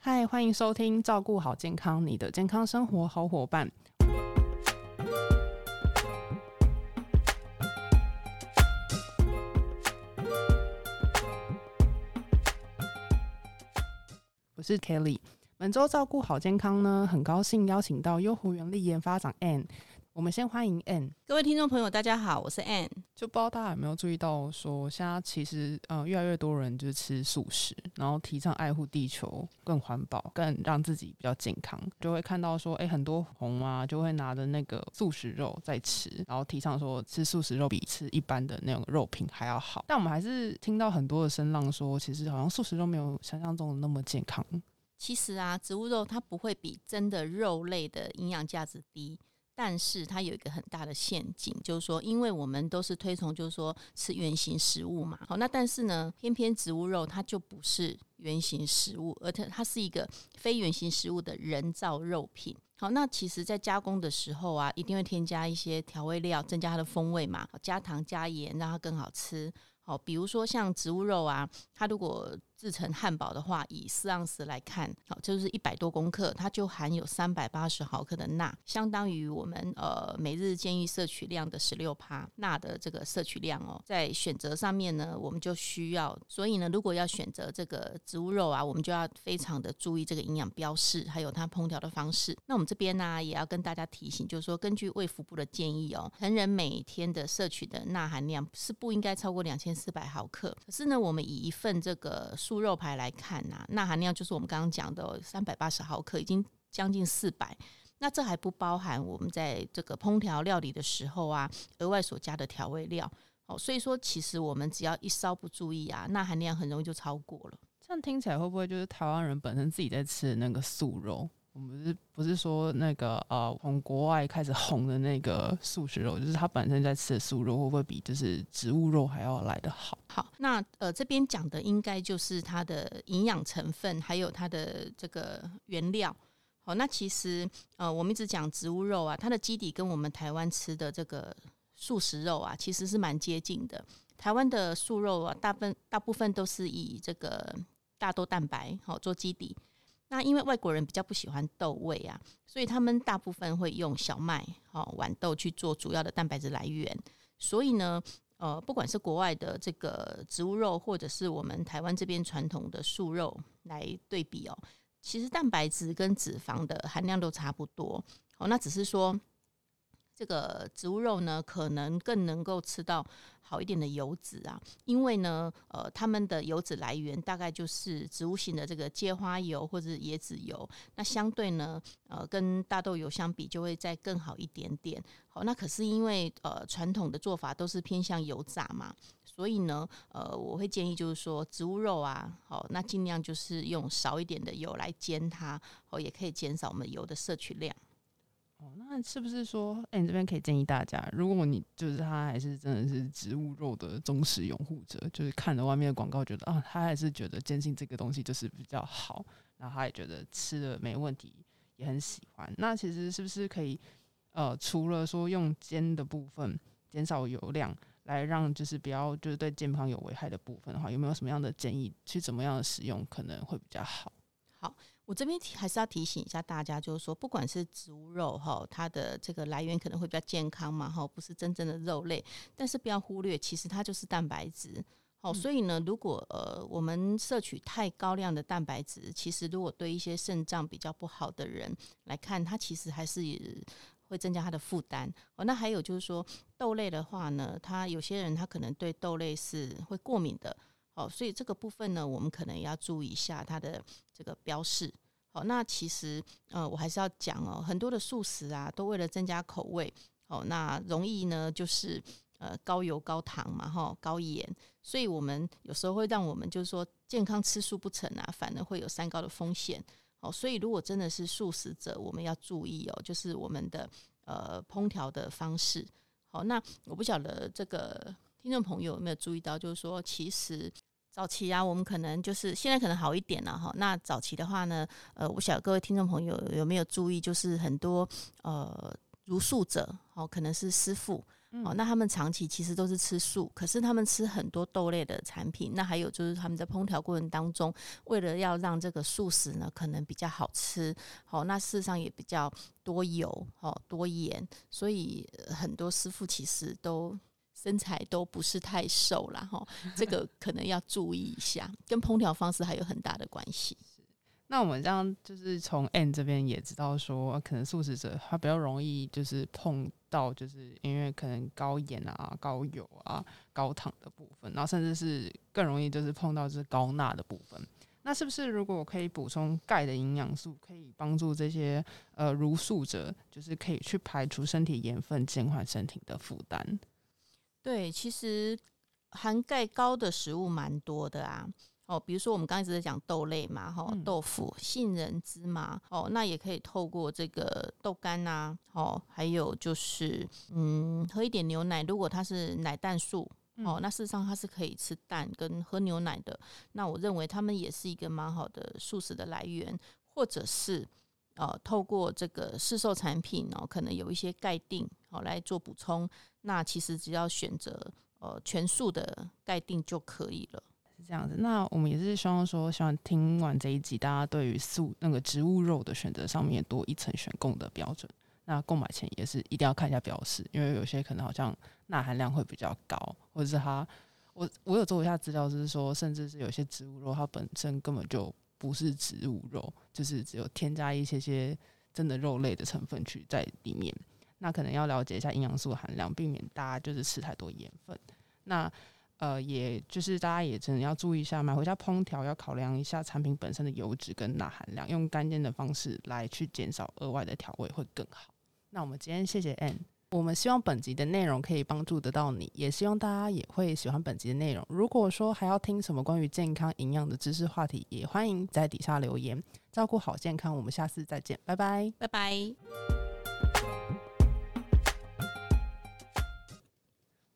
嗨，欢迎收听《照顾好健康》，你的健康生活好伙伴。我是 Kelly。本周照顾好健康呢，很高兴邀请到优活原力研发长 Ann。我们先欢迎 Ann。各位听众朋友，大家好，我是 Ann。就不知道大家有没有注意到，说现在其实呃越来越多人就是吃素食，然后提倡爱护地球、更环保、更让自己比较健康，就会看到说，哎，很多红啊就会拿着那个素食肉在吃，然后提倡说吃素食肉比吃一般的那种肉品还要好。但我们还是听到很多的声浪说，其实好像素食肉没有想象中的那么健康。其实啊，植物肉它不会比真的肉类的营养价值低。但是它有一个很大的陷阱，就是说，因为我们都是推崇，就是说吃原形食物嘛。好，那但是呢，偏偏植物肉它就不是原形食物，而且它是一个非原形食物的人造肉品。好，那其实在加工的时候啊，一定会添加一些调味料，增加它的风味嘛，加糖加盐，让它更好吃。好，比如说像植物肉啊，它如果制成汉堡的话，以四盎司来看，好，就是一百多公克，它就含有三百八十毫克的钠，相当于我们呃每日建议摄取量的十六帕钠的这个摄取量哦。在选择上面呢，我们就需要，所以呢，如果要选择这个植物肉啊，我们就要非常的注意这个营养标示，还有它烹调的方式。那我们这边呢，也要跟大家提醒，就是说，根据卫福部的建议哦，成人每天的摄取的钠含量是不应该超过两千四百毫克。可是呢，我们以一份这个素肉排来看呐，钠含量就是我们刚刚讲的三百八十毫克，已经将近四百。那这还不包含我们在这个烹调料理的时候啊，额外所加的调味料。哦，所以说其实我们只要一稍不注意啊，钠含量很容易就超过了。这样听起来会不会就是台湾人本身自己在吃的那个素肉？我们是不是说那个呃，从国外开始红的那个素食肉，就是它本身在吃的素肉，会不会比就是植物肉还要来得好？好，那呃这边讲的应该就是它的营养成分，还有它的这个原料。好，那其实呃我们一直讲植物肉啊，它的基底跟我们台湾吃的这个素食肉啊，其实是蛮接近的。台湾的素肉啊，大分大部分都是以这个大豆蛋白好做基底。那因为外国人比较不喜欢豆味啊，所以他们大部分会用小麦、哦豌豆去做主要的蛋白质来源。所以呢，呃，不管是国外的这个植物肉，或者是我们台湾这边传统的素肉来对比哦，其实蛋白质跟脂肪的含量都差不多。哦，那只是说。这个植物肉呢，可能更能够吃到好一点的油脂啊，因为呢，呃，它们的油脂来源大概就是植物性的这个芥花油或者椰子油，那相对呢，呃，跟大豆油相比就会再更好一点点。好，那可是因为呃传统的做法都是偏向油炸嘛，所以呢，呃，我会建议就是说植物肉啊，好，那尽量就是用少一点的油来煎它，哦，也可以减少我们油的摄取量。哦，那是不是说，哎，你这边可以建议大家，如果你就是他还是真的是植物肉的忠实拥护者，就是看了外面的广告，觉得啊，他还是觉得坚信这个东西就是比较好，然后他也觉得吃的没问题，也很喜欢。那其实是不是可以，呃，除了说用煎的部分减少油量，来让就是不要就是对健康有危害的部分的话，有没有什么样的建议，去怎么样的使用可能会比较好？好。我这边还是要提醒一下大家，就是说，不管是植物肉哈，它的这个来源可能会比较健康嘛哈，不是真正的肉类，但是不要忽略，其实它就是蛋白质。好，所以呢，如果呃我们摄取太高量的蛋白质，其实如果对一些肾脏比较不好的人来看，它其实还是会增加它的负担。哦，那还有就是说，豆类的话呢，他有些人他可能对豆类是会过敏的。哦，所以这个部分呢，我们可能也要注意一下它的这个标示。好，那其实呃，我还是要讲哦，很多的素食啊，都为了增加口味，哦，那容易呢就是呃高油高糖嘛，哈，高盐，所以我们有时候会让我们就是说健康吃素不成啊，反而会有三高的风险。哦，所以如果真的是素食者，我们要注意哦，就是我们的呃烹调的方式。好，那我不晓得这个听众朋友有没有注意到，就是说其实。早期啊，我们可能就是现在可能好一点了哈。那早期的话呢，呃，我想各位听众朋友有没有注意，就是很多呃，如素者哦，可能是师傅哦，那他们长期其实都是吃素，可是他们吃很多豆类的产品。那还有就是他们在烹调过程当中，为了要让这个素食呢可能比较好吃，好，那事实上也比较多油，哦，多盐，所以很多师傅其实都身材都不是太瘦啦，哈，这个可能要注意一下，跟烹调方式还有很大的关系。那我们这样就是从 N 这边也知道说，可能素食者他比较容易就是碰到，就是因为可能高盐啊、高油啊、高糖的部分，然后甚至是更容易就是碰到就是高钠的部分。那是不是如果我可以补充钙的营养素，可以帮助这些呃如素者，就是可以去排除身体盐分，减缓身体的负担？对，其实含钙高的食物蛮多的啊。哦，比如说我们刚才一直在讲豆类嘛，哈，豆腐、杏仁、芝麻，哦，那也可以透过这个豆干呐，哦，还有就是，嗯，喝一点牛奶，如果它是奶蛋素，哦，那事实上它是可以吃蛋跟喝牛奶的，那我认为它们也是一个蛮好的素食的来源，或者是，呃，透过这个市售产品哦，可能有一些钙锭，好来做补充，那其实只要选择呃全素的钙锭就可以了。是这样子，那我们也是希望说，希望听完这一集，大家对于素那个植物肉的选择上面多一层选购的标准。那购买前也是一定要看一下标识，因为有些可能好像钠含量会比较高，或者是它，我我有做一下资料，就是说，甚至是有些植物肉它本身根本就不是植物肉，就是只有添加一些些真的肉类的成分去在里面。那可能要了解一下营养素含量，避免大家就是吃太多盐分。那呃，也就是大家也真的要注意一下，买回家烹调要考量一下产品本身的油脂跟钠含量，用干煎的方式来去减少额外的调味会更好。那我们今天谢谢 Ann，我们希望本集的内容可以帮助得到你，也希望大家也会喜欢本集的内容。如果说还要听什么关于健康营养的知识话题，也欢迎在底下留言。照顾好健康，我们下次再见，拜拜，拜拜。